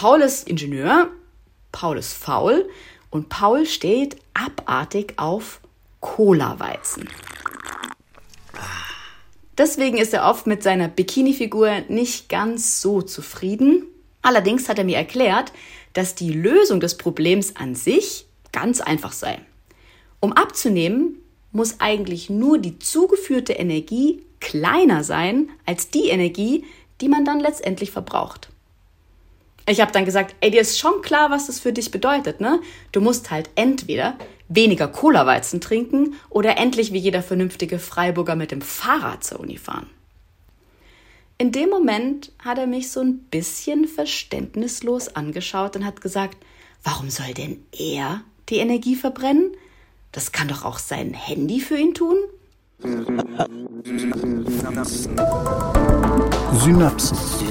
Paul ist Ingenieur, Paul ist faul und Paul steht abartig auf Cola-Weizen. Deswegen ist er oft mit seiner Bikini-Figur nicht ganz so zufrieden. Allerdings hat er mir erklärt, dass die Lösung des Problems an sich ganz einfach sei. Um abzunehmen, muss eigentlich nur die zugeführte Energie kleiner sein als die Energie, die man dann letztendlich verbraucht. Ich habe dann gesagt, ey, dir ist schon klar, was das für dich bedeutet, ne? Du musst halt entweder weniger Cola-Weizen trinken oder endlich wie jeder vernünftige Freiburger mit dem Fahrrad zur Uni fahren. In dem Moment hat er mich so ein bisschen verständnislos angeschaut und hat gesagt, warum soll denn er die Energie verbrennen? Das kann doch auch sein Handy für ihn tun? Synapsen. Synapsis.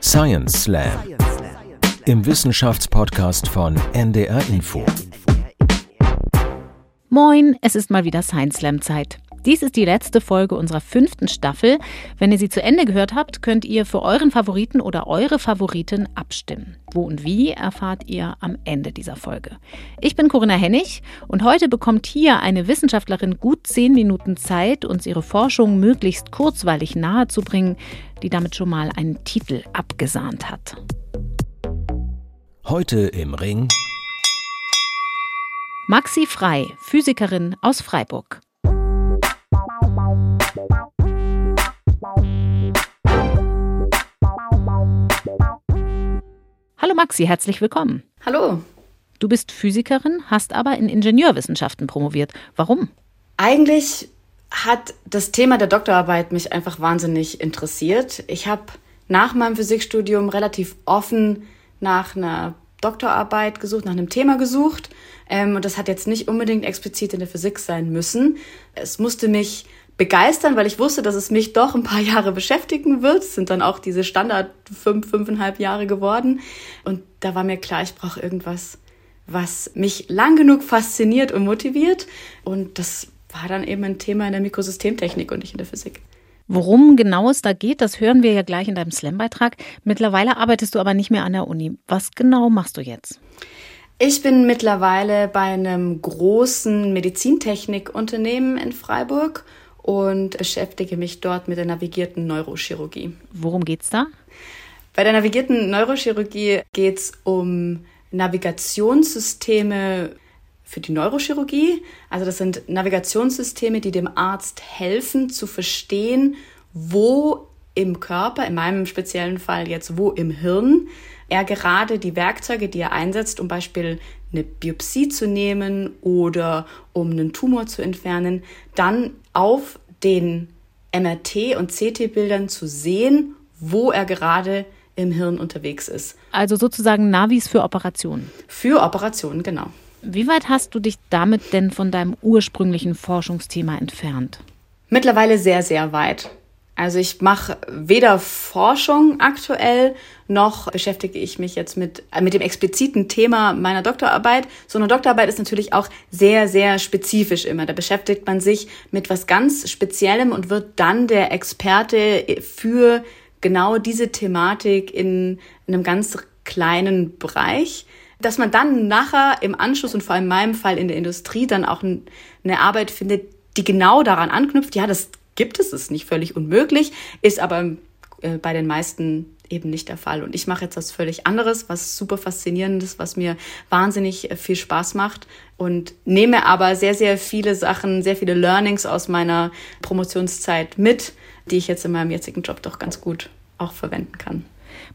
Science Slam. Im Wissenschaftspodcast von NDR Info. Moin, es ist mal wieder Science Slam Zeit. Dies ist die letzte Folge unserer fünften Staffel. Wenn ihr sie zu Ende gehört habt, könnt ihr für euren Favoriten oder eure Favoriten abstimmen. Wo und wie erfahrt ihr am Ende dieser Folge. Ich bin Corinna Hennig und heute bekommt hier eine Wissenschaftlerin gut zehn Minuten Zeit, uns ihre Forschung möglichst kurzweilig nahezubringen, die damit schon mal einen Titel abgesahnt hat. Heute im Ring. Maxi Frei, Physikerin aus Freiburg. Hallo Maxi, herzlich willkommen. Hallo. Du bist Physikerin, hast aber in Ingenieurwissenschaften promoviert. Warum? Eigentlich hat das Thema der Doktorarbeit mich einfach wahnsinnig interessiert. Ich habe nach meinem Physikstudium relativ offen nach einer Doktorarbeit gesucht, nach einem Thema gesucht. Ähm, und das hat jetzt nicht unbedingt explizit in der Physik sein müssen. Es musste mich begeistern, weil ich wusste, dass es mich doch ein paar Jahre beschäftigen wird. Es sind dann auch diese Standard fünf, fünfeinhalb Jahre geworden. Und da war mir klar, ich brauche irgendwas, was mich lang genug fasziniert und motiviert. Und das war dann eben ein Thema in der Mikrosystemtechnik und nicht in der Physik. Worum genau es da geht, das hören wir ja gleich in deinem Slam-Beitrag. Mittlerweile arbeitest du aber nicht mehr an der Uni. Was genau machst du jetzt? Ich bin mittlerweile bei einem großen Medizintechnikunternehmen in Freiburg und beschäftige mich dort mit der navigierten Neurochirurgie. Worum geht's da? Bei der navigierten Neurochirurgie geht es um Navigationssysteme für die Neurochirurgie. Also das sind Navigationssysteme, die dem Arzt helfen zu verstehen, wo im Körper, in meinem speziellen Fall jetzt wo im Hirn, er gerade die Werkzeuge, die er einsetzt, um Beispiel eine Biopsie zu nehmen oder um einen Tumor zu entfernen, dann auf den MRT- und CT-Bildern zu sehen, wo er gerade im Hirn unterwegs ist. Also sozusagen Navis für Operationen. Für Operationen, genau. Wie weit hast du dich damit denn von deinem ursprünglichen Forschungsthema entfernt? Mittlerweile sehr, sehr weit. Also ich mache weder Forschung aktuell, noch beschäftige ich mich jetzt mit, äh, mit dem expliziten Thema meiner Doktorarbeit. So eine Doktorarbeit ist natürlich auch sehr, sehr spezifisch immer. Da beschäftigt man sich mit was ganz Speziellem und wird dann der Experte für genau diese Thematik in, in einem ganz kleinen Bereich dass man dann nachher im Anschluss und vor allem in meinem Fall in der Industrie dann auch eine Arbeit findet, die genau daran anknüpft. Ja, das gibt es, ist nicht völlig unmöglich, ist aber äh, bei den meisten eben nicht der Fall. Und ich mache jetzt was völlig anderes, was super faszinierendes, was mir wahnsinnig äh, viel Spaß macht und nehme aber sehr, sehr viele Sachen, sehr viele Learnings aus meiner Promotionszeit mit, die ich jetzt in meinem jetzigen Job doch ganz gut auch verwenden kann.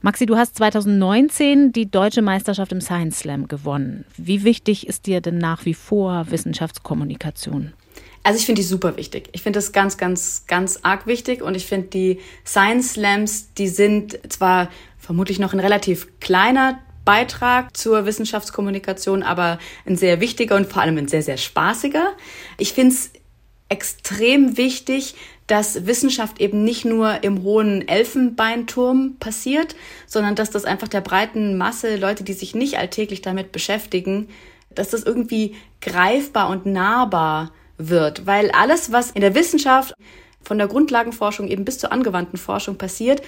Maxi, du hast 2019 die deutsche Meisterschaft im Science Slam gewonnen. Wie wichtig ist dir denn nach wie vor Wissenschaftskommunikation? Also ich finde die super wichtig. Ich finde das ganz, ganz, ganz arg wichtig und ich finde die Science Slams, die sind zwar vermutlich noch ein relativ kleiner Beitrag zur Wissenschaftskommunikation, aber ein sehr wichtiger und vor allem ein sehr, sehr spaßiger. Ich finde es extrem wichtig, dass Wissenschaft eben nicht nur im hohen Elfenbeinturm passiert, sondern dass das einfach der breiten Masse, Leute, die sich nicht alltäglich damit beschäftigen, dass das irgendwie greifbar und nahbar wird, weil alles, was in der Wissenschaft von der Grundlagenforschung eben bis zur angewandten Forschung passiert,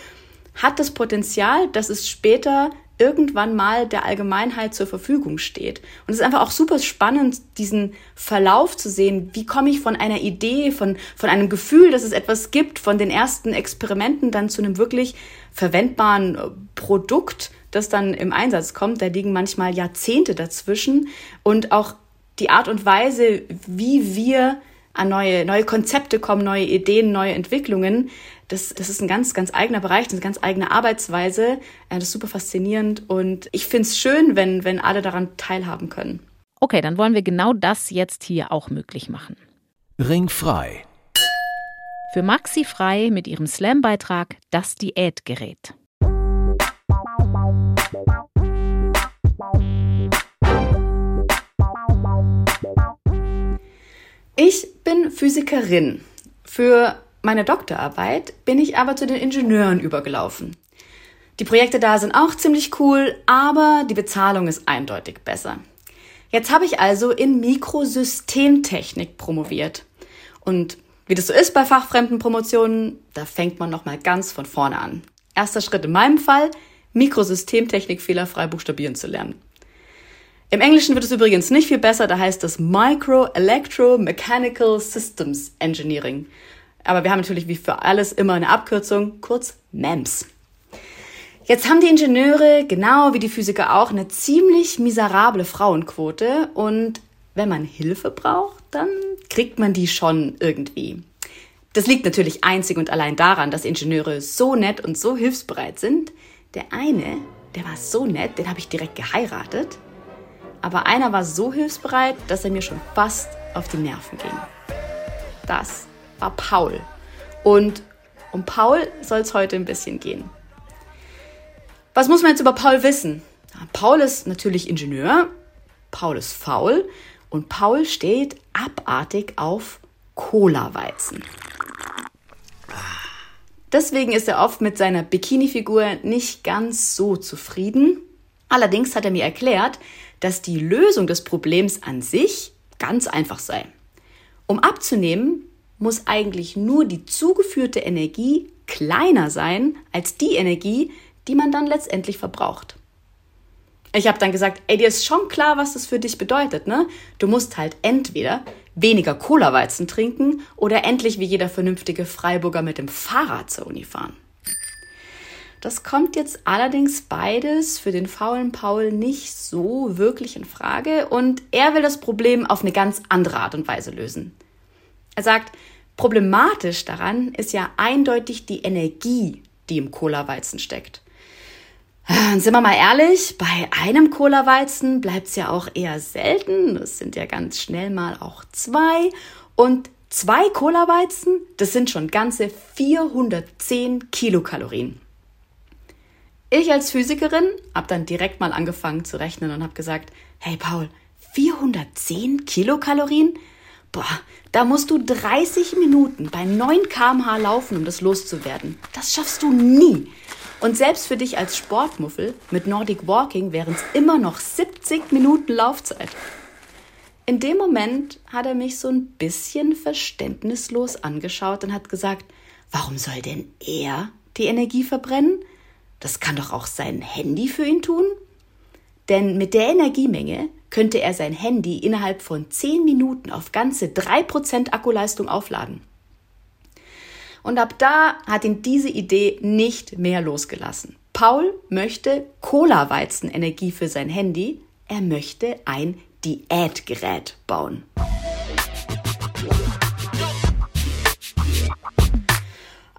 hat das Potenzial, dass es später irgendwann mal der Allgemeinheit zur Verfügung steht. Und es ist einfach auch super spannend, diesen Verlauf zu sehen. Wie komme ich von einer Idee, von, von einem Gefühl, dass es etwas gibt, von den ersten Experimenten dann zu einem wirklich verwendbaren äh, Produkt, das dann im Einsatz kommt. Da liegen manchmal Jahrzehnte dazwischen. Und auch die Art und Weise, wie wir an neue, neue Konzepte kommen, neue Ideen, neue Entwicklungen, das, das ist ein ganz, ganz eigener Bereich, das ist eine ganz eigene Arbeitsweise. Das ist super faszinierend und ich finde es schön, wenn, wenn alle daran teilhaben können. Okay, dann wollen wir genau das jetzt hier auch möglich machen. Ringfrei. Für Maxi Frei mit ihrem Slam-Beitrag Das Diätgerät. Ich bin Physikerin. Für meine Doktorarbeit bin ich aber zu den Ingenieuren übergelaufen. Die Projekte da sind auch ziemlich cool, aber die Bezahlung ist eindeutig besser. Jetzt habe ich also in Mikrosystemtechnik promoviert. Und wie das so ist bei fachfremden Promotionen, da fängt man nochmal ganz von vorne an. Erster Schritt in meinem Fall, Mikrosystemtechnik fehlerfrei buchstabieren zu lernen. Im Englischen wird es übrigens nicht viel besser, da heißt es Micro Electro Mechanical Systems Engineering. Aber wir haben natürlich wie für alles immer eine Abkürzung, kurz MEMS. Jetzt haben die Ingenieure, genau wie die Physiker auch, eine ziemlich miserable Frauenquote und wenn man Hilfe braucht, dann kriegt man die schon irgendwie. Das liegt natürlich einzig und allein daran, dass Ingenieure so nett und so hilfsbereit sind. Der eine, der war so nett, den habe ich direkt geheiratet. Aber einer war so hilfsbereit, dass er mir schon fast auf die Nerven ging. Das war Paul. Und um Paul soll es heute ein bisschen gehen. Was muss man jetzt über Paul wissen? Paul ist natürlich Ingenieur, Paul ist faul und Paul steht abartig auf Cola-Weizen. Deswegen ist er oft mit seiner Bikini-Figur nicht ganz so zufrieden. Allerdings hat er mir erklärt, dass die Lösung des Problems an sich ganz einfach sei. Um abzunehmen, muss eigentlich nur die zugeführte Energie kleiner sein als die Energie, die man dann letztendlich verbraucht. Ich habe dann gesagt, ey, dir ist schon klar, was das für dich bedeutet, ne? Du musst halt entweder weniger Cola-Weizen trinken oder endlich wie jeder vernünftige Freiburger mit dem Fahrrad zur Uni fahren. Das kommt jetzt allerdings beides für den faulen Paul nicht so wirklich in Frage und er will das Problem auf eine ganz andere Art und Weise lösen. Er sagt, problematisch daran ist ja eindeutig die Energie, die im Cola-Weizen steckt. Und sind wir mal ehrlich, bei einem Cola-Weizen bleibt es ja auch eher selten. Das sind ja ganz schnell mal auch zwei. Und zwei Cola-Weizen, das sind schon ganze 410 Kilokalorien. Ich als Physikerin habe dann direkt mal angefangen zu rechnen und habe gesagt, hey Paul, 410 Kilokalorien? Boah, da musst du 30 Minuten bei 9 kmh laufen, um das loszuwerden. Das schaffst du nie. Und selbst für dich als Sportmuffel mit Nordic Walking wären es immer noch 70 Minuten Laufzeit. In dem Moment hat er mich so ein bisschen verständnislos angeschaut und hat gesagt, warum soll denn er die Energie verbrennen? Das kann doch auch sein Handy für ihn tun? Denn mit der Energiemenge könnte er sein Handy innerhalb von 10 Minuten auf ganze 3% Akkuleistung aufladen. Und ab da hat ihn diese Idee nicht mehr losgelassen. Paul möchte Cola-Weizen-Energie für sein Handy. Er möchte ein Diätgerät bauen.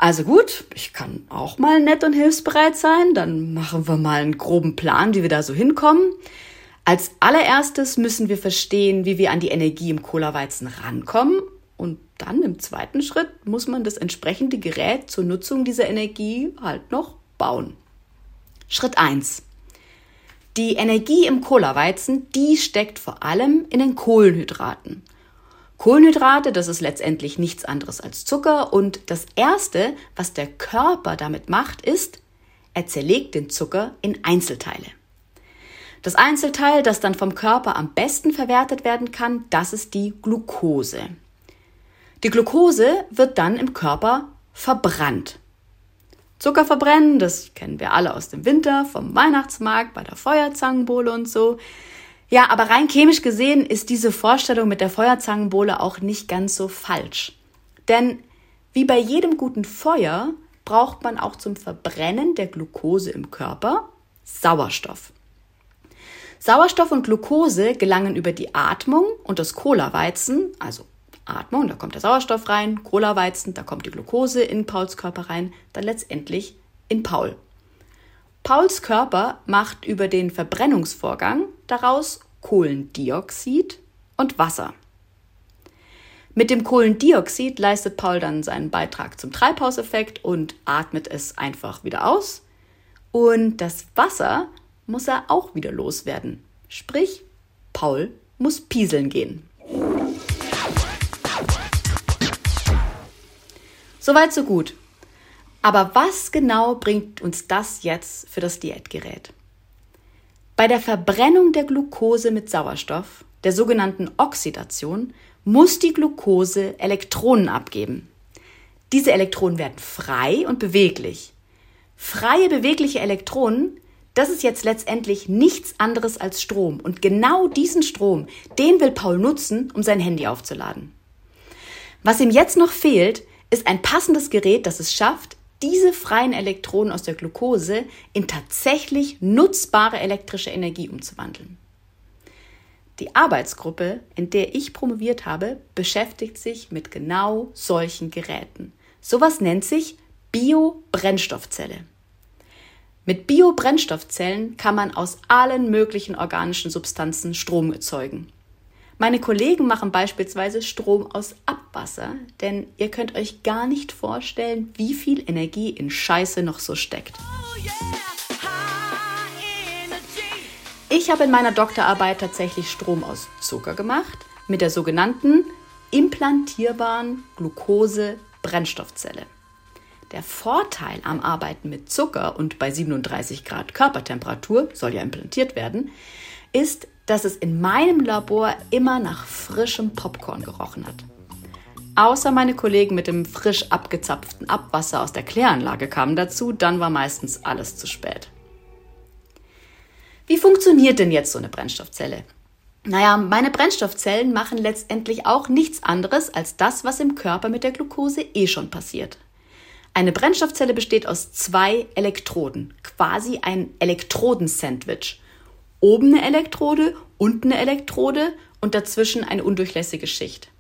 Also gut, ich kann auch mal nett und hilfsbereit sein. Dann machen wir mal einen groben Plan, wie wir da so hinkommen. Als allererstes müssen wir verstehen, wie wir an die Energie im Cola-Weizen rankommen. Und dann im zweiten Schritt muss man das entsprechende Gerät zur Nutzung dieser Energie halt noch bauen. Schritt 1. Die Energie im Cola-Weizen, die steckt vor allem in den Kohlenhydraten. Kohlenhydrate, das ist letztendlich nichts anderes als Zucker und das Erste, was der Körper damit macht, ist, er zerlegt den Zucker in Einzelteile. Das Einzelteil, das dann vom Körper am besten verwertet werden kann, das ist die Glucose. Die Glucose wird dann im Körper verbrannt. Zucker verbrennen, das kennen wir alle aus dem Winter, vom Weihnachtsmarkt, bei der Feuerzangenbowle und so. Ja, aber rein chemisch gesehen ist diese Vorstellung mit der Feuerzangenbowle auch nicht ganz so falsch. Denn wie bei jedem guten Feuer braucht man auch zum Verbrennen der Glucose im Körper Sauerstoff. Sauerstoff und Glucose gelangen über die Atmung und das Cola-Weizen, also Atmung, da kommt der Sauerstoff rein, Cola-Weizen, da kommt die Glucose in Pauls Körper rein, dann letztendlich in Paul. Pauls Körper macht über den Verbrennungsvorgang daraus Kohlendioxid und Wasser. Mit dem Kohlendioxid leistet Paul dann seinen Beitrag zum Treibhauseffekt und atmet es einfach wieder aus. Und das Wasser muss er auch wieder loswerden. Sprich, Paul muss pieseln gehen. Soweit so gut. Aber was genau bringt uns das jetzt für das Diätgerät? Bei der Verbrennung der Glucose mit Sauerstoff, der sogenannten Oxidation, muss die Glucose Elektronen abgeben. Diese Elektronen werden frei und beweglich. Freie bewegliche Elektronen, das ist jetzt letztendlich nichts anderes als Strom. Und genau diesen Strom, den will Paul nutzen, um sein Handy aufzuladen. Was ihm jetzt noch fehlt, ist ein passendes Gerät, das es schafft, diese freien Elektronen aus der Glucose in tatsächlich nutzbare elektrische Energie umzuwandeln. Die Arbeitsgruppe, in der ich promoviert habe, beschäftigt sich mit genau solchen Geräten. Sowas nennt sich Biobrennstoffzelle. Mit Biobrennstoffzellen kann man aus allen möglichen organischen Substanzen Strom erzeugen. Meine Kollegen machen beispielsweise Strom aus Abwasser, denn ihr könnt euch gar nicht vorstellen, wie viel Energie in Scheiße noch so steckt. Ich habe in meiner Doktorarbeit tatsächlich Strom aus Zucker gemacht, mit der sogenannten implantierbaren Glucose-Brennstoffzelle. Der Vorteil am Arbeiten mit Zucker und bei 37 Grad Körpertemperatur soll ja implantiert werden, ist, dass es in meinem Labor immer nach frischem Popcorn gerochen hat. Außer meine Kollegen mit dem frisch abgezapften Abwasser aus der Kläranlage kamen dazu, dann war meistens alles zu spät. Wie funktioniert denn jetzt so eine Brennstoffzelle? Naja, meine Brennstoffzellen machen letztendlich auch nichts anderes als das, was im Körper mit der Glucose eh schon passiert. Eine Brennstoffzelle besteht aus zwei Elektroden, quasi ein Elektrodensandwich. Oben eine Elektrode, unten eine Elektrode und dazwischen eine undurchlässige Schicht.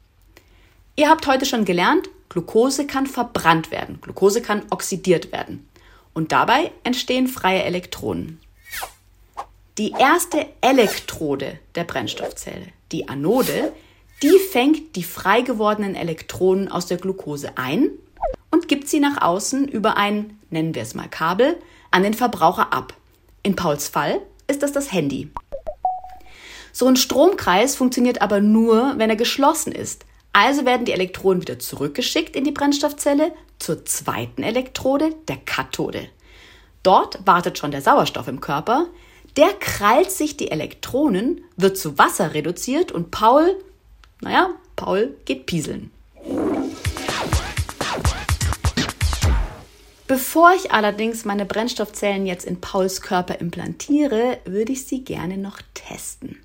Ihr habt heute schon gelernt, Glucose kann verbrannt werden, Glucose kann oxidiert werden. Und dabei entstehen freie Elektronen. Die erste Elektrode der Brennstoffzelle, die Anode, die fängt die frei gewordenen Elektronen aus der Glucose ein und gibt sie nach außen über ein, nennen wir es mal Kabel, an den Verbraucher ab. In Pauls Fall ist das das Handy. So ein Stromkreis funktioniert aber nur, wenn er geschlossen ist. Also werden die Elektronen wieder zurückgeschickt in die Brennstoffzelle zur zweiten Elektrode, der Kathode. Dort wartet schon der Sauerstoff im Körper. Der krallt sich die Elektronen, wird zu Wasser reduziert und Paul, naja, Paul geht pieseln. Bevor ich allerdings meine Brennstoffzellen jetzt in Pauls Körper implantiere, würde ich sie gerne noch testen.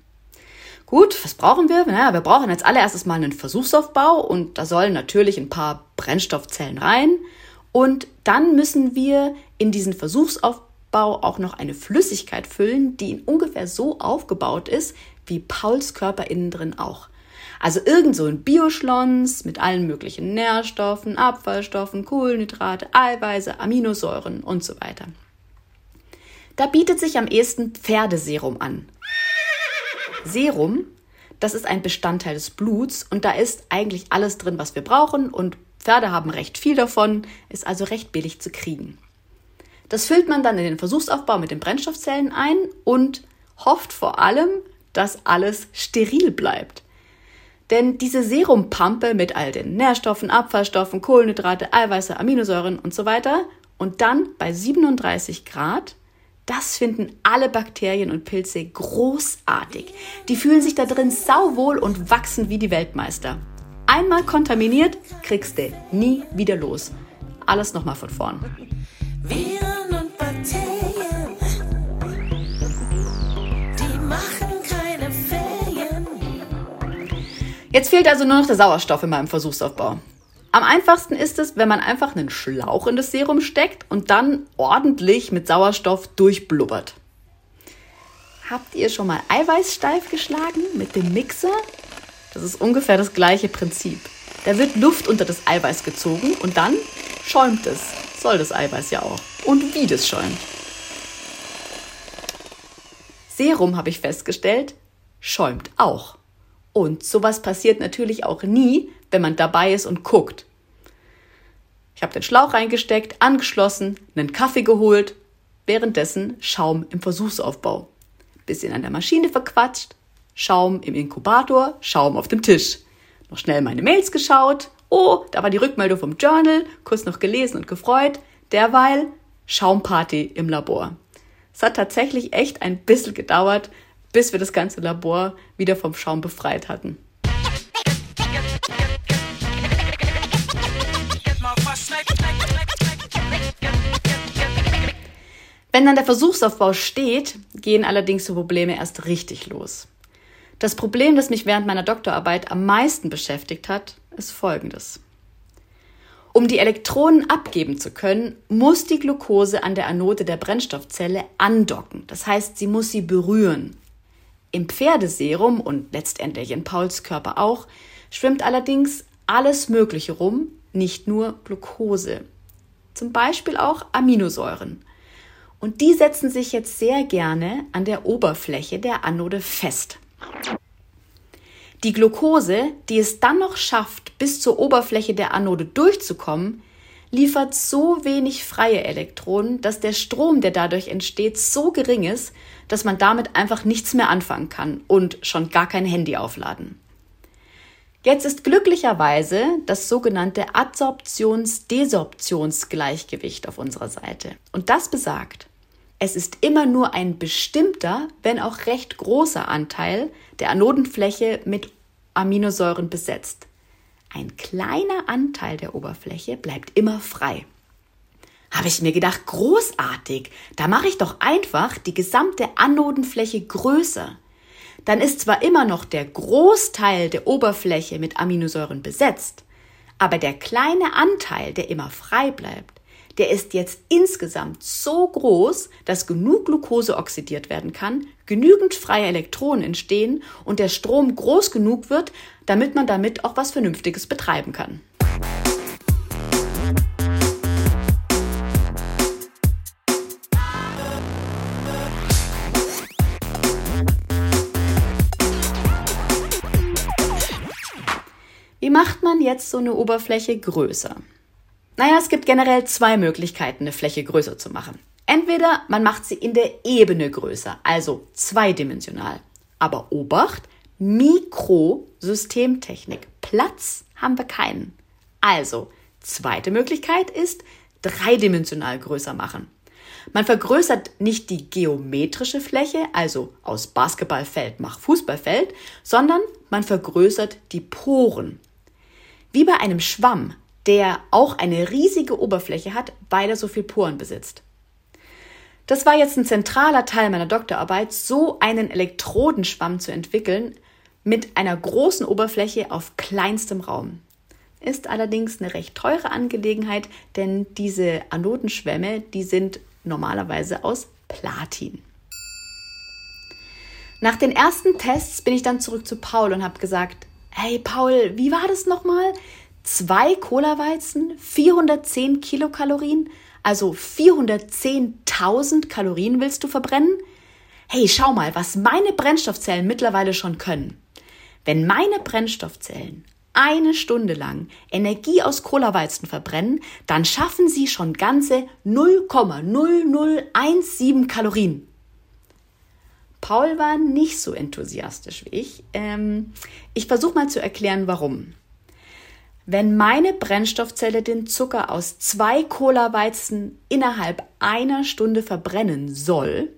Gut, was brauchen wir? Naja, wir brauchen als allererstes mal einen Versuchsaufbau und da sollen natürlich ein paar Brennstoffzellen rein. Und dann müssen wir in diesen Versuchsaufbau auch noch eine Flüssigkeit füllen, die ungefähr so aufgebaut ist, wie Pauls Körper innen drin auch. Also irgend so ein Bioschlons mit allen möglichen Nährstoffen, Abfallstoffen, Kohlenhydrate, Eiweiße, Aminosäuren und so weiter. Da bietet sich am ehesten Pferdeserum an. Serum, das ist ein Bestandteil des Bluts und da ist eigentlich alles drin, was wir brauchen und Pferde haben recht viel davon, ist also recht billig zu kriegen. Das füllt man dann in den Versuchsaufbau mit den Brennstoffzellen ein und hofft vor allem, dass alles steril bleibt. Denn diese Serumpampe mit all den Nährstoffen, Abfallstoffen, Kohlenhydrate, Eiweiße, Aminosäuren und so weiter und dann bei 37 Grad, das finden alle Bakterien und Pilze großartig. Die fühlen sich da drin sauwohl und wachsen wie die Weltmeister. Einmal kontaminiert, kriegst du nie wieder los. Alles nochmal von vorn. Jetzt fehlt also nur noch der Sauerstoff in meinem Versuchsaufbau. Am einfachsten ist es, wenn man einfach einen Schlauch in das Serum steckt und dann ordentlich mit Sauerstoff durchblubbert. Habt ihr schon mal Eiweiß steif geschlagen mit dem Mixer? Das ist ungefähr das gleiche Prinzip. Da wird Luft unter das Eiweiß gezogen und dann schäumt es. Soll das Eiweiß ja auch. Und wie das schäumt. Serum, habe ich festgestellt, schäumt auch. Und sowas passiert natürlich auch nie, wenn man dabei ist und guckt. Ich habe den Schlauch reingesteckt, angeschlossen, einen Kaffee geholt, währenddessen Schaum im Versuchsaufbau. Bisschen an der Maschine verquatscht, Schaum im Inkubator, Schaum auf dem Tisch. Noch schnell meine Mails geschaut. Oh, da war die Rückmeldung vom Journal, kurz noch gelesen und gefreut. Derweil Schaumparty im Labor. Es hat tatsächlich echt ein bisschen gedauert, bis wir das ganze Labor wieder vom Schaum befreit hatten. Wenn dann der Versuchsaufbau steht, gehen allerdings die Probleme erst richtig los. Das Problem, das mich während meiner Doktorarbeit am meisten beschäftigt hat, ist folgendes. Um die Elektronen abgeben zu können, muss die Glucose an der Anode der Brennstoffzelle andocken. Das heißt, sie muss sie berühren. Im Pferdeserum und letztendlich in Pauls Körper auch schwimmt allerdings alles Mögliche rum, nicht nur Glucose. Zum Beispiel auch Aminosäuren. Und die setzen sich jetzt sehr gerne an der Oberfläche der Anode fest. Die Glucose, die es dann noch schafft, bis zur Oberfläche der Anode durchzukommen, liefert so wenig freie Elektronen, dass der Strom, der dadurch entsteht, so gering ist, dass man damit einfach nichts mehr anfangen kann und schon gar kein Handy aufladen. Jetzt ist glücklicherweise das sogenannte Adsorptions-Desorptionsgleichgewicht auf unserer Seite. Und das besagt, es ist immer nur ein bestimmter, wenn auch recht großer Anteil der Anodenfläche mit Aminosäuren besetzt. Ein kleiner Anteil der Oberfläche bleibt immer frei. Habe ich mir gedacht, großartig, da mache ich doch einfach die gesamte Anodenfläche größer. Dann ist zwar immer noch der Großteil der Oberfläche mit Aminosäuren besetzt, aber der kleine Anteil, der immer frei bleibt, der ist jetzt insgesamt so groß, dass genug Glucose oxidiert werden kann, genügend freie Elektronen entstehen und der Strom groß genug wird, damit man damit auch was Vernünftiges betreiben kann. Wie macht man jetzt so eine Oberfläche größer? Naja, es gibt generell zwei Möglichkeiten, eine Fläche größer zu machen. Entweder man macht sie in der Ebene größer, also zweidimensional. Aber Obacht, Mikrosystemtechnik. Platz haben wir keinen. Also, zweite Möglichkeit ist dreidimensional größer machen. Man vergrößert nicht die geometrische Fläche, also aus Basketballfeld macht Fußballfeld, sondern man vergrößert die Poren. Wie bei einem Schwamm der auch eine riesige Oberfläche hat, weil er so viel Poren besitzt. Das war jetzt ein zentraler Teil meiner Doktorarbeit, so einen Elektrodenschwamm zu entwickeln mit einer großen Oberfläche auf kleinstem Raum. Ist allerdings eine recht teure Angelegenheit, denn diese Anodenschwämme, die sind normalerweise aus Platin. Nach den ersten Tests bin ich dann zurück zu Paul und habe gesagt, hey Paul, wie war das nochmal? Zwei Cola-Weizen, 410 Kilokalorien, also 410.000 Kalorien willst du verbrennen? Hey, schau mal, was meine Brennstoffzellen mittlerweile schon können. Wenn meine Brennstoffzellen eine Stunde lang Energie aus Cola-Weizen verbrennen, dann schaffen sie schon ganze 0,0017 Kalorien. Paul war nicht so enthusiastisch wie ich. Ähm, ich versuche mal zu erklären, warum. Wenn meine Brennstoffzelle den Zucker aus zwei Cola-Weizen innerhalb einer Stunde verbrennen soll,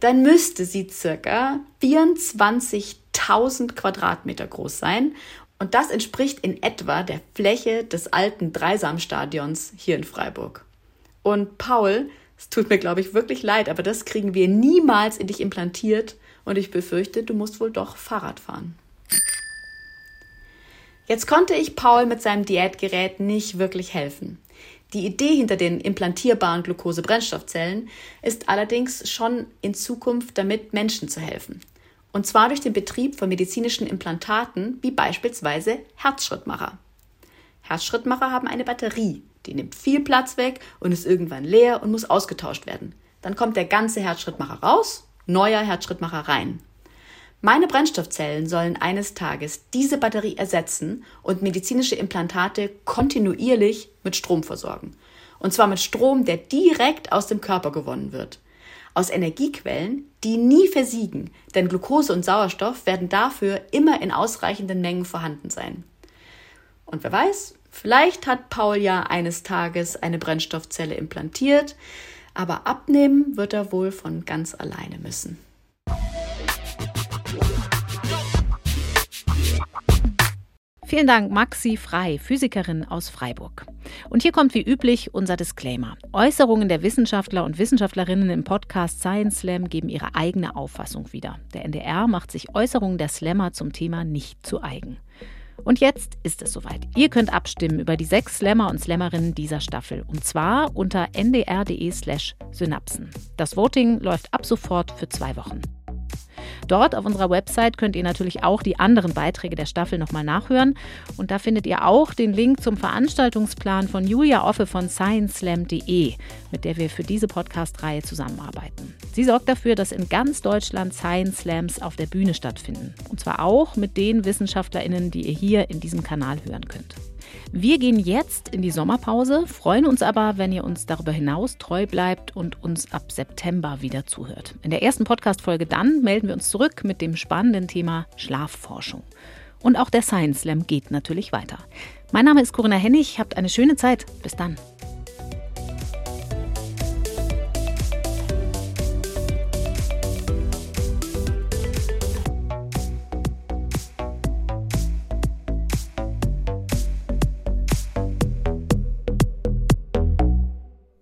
dann müsste sie circa 24.000 Quadratmeter groß sein Und das entspricht in etwa der Fläche des alten Dreisamstadions hier in Freiburg. Und Paul, es tut mir, glaube ich, wirklich leid, aber das kriegen wir niemals in dich implantiert und ich befürchte, du musst wohl doch Fahrrad fahren. Jetzt konnte ich Paul mit seinem Diätgerät nicht wirklich helfen. Die Idee hinter den implantierbaren Glukosebrennstoffzellen ist allerdings schon in Zukunft damit Menschen zu helfen. Und zwar durch den Betrieb von medizinischen Implantaten wie beispielsweise Herzschrittmacher. Herzschrittmacher haben eine Batterie, die nimmt viel Platz weg und ist irgendwann leer und muss ausgetauscht werden. Dann kommt der ganze Herzschrittmacher raus, neuer Herzschrittmacher rein. Meine Brennstoffzellen sollen eines Tages diese Batterie ersetzen und medizinische Implantate kontinuierlich mit Strom versorgen. Und zwar mit Strom, der direkt aus dem Körper gewonnen wird. Aus Energiequellen, die nie versiegen, denn Glucose und Sauerstoff werden dafür immer in ausreichenden Mengen vorhanden sein. Und wer weiß, vielleicht hat Paul ja eines Tages eine Brennstoffzelle implantiert, aber abnehmen wird er wohl von ganz alleine müssen. Vielen Dank, Maxi Frei, Physikerin aus Freiburg. Und hier kommt wie üblich unser Disclaimer. Äußerungen der Wissenschaftler und Wissenschaftlerinnen im Podcast Science Slam geben ihre eigene Auffassung wieder. Der NDR macht sich Äußerungen der Slammer zum Thema nicht zu eigen. Und jetzt ist es soweit. Ihr könnt abstimmen über die sechs Slammer und Slammerinnen dieser Staffel. Und zwar unter ndr.de slash synapsen. Das Voting läuft ab sofort für zwei Wochen. Dort auf unserer Website könnt ihr natürlich auch die anderen Beiträge der Staffel nochmal nachhören. Und da findet ihr auch den Link zum Veranstaltungsplan von Julia Offe von scienceslam.de, mit der wir für diese Podcast-Reihe zusammenarbeiten. Sie sorgt dafür, dass in ganz Deutschland Science Slams auf der Bühne stattfinden. Und zwar auch mit den WissenschaftlerInnen, die ihr hier in diesem Kanal hören könnt. Wir gehen jetzt in die Sommerpause, freuen uns aber, wenn ihr uns darüber hinaus treu bleibt und uns ab September wieder zuhört. In der ersten Podcast-Folge dann melden wir uns zurück mit dem spannenden Thema Schlafforschung. Und auch der Science Slam geht natürlich weiter. Mein Name ist Corinna Hennig, habt eine schöne Zeit. Bis dann.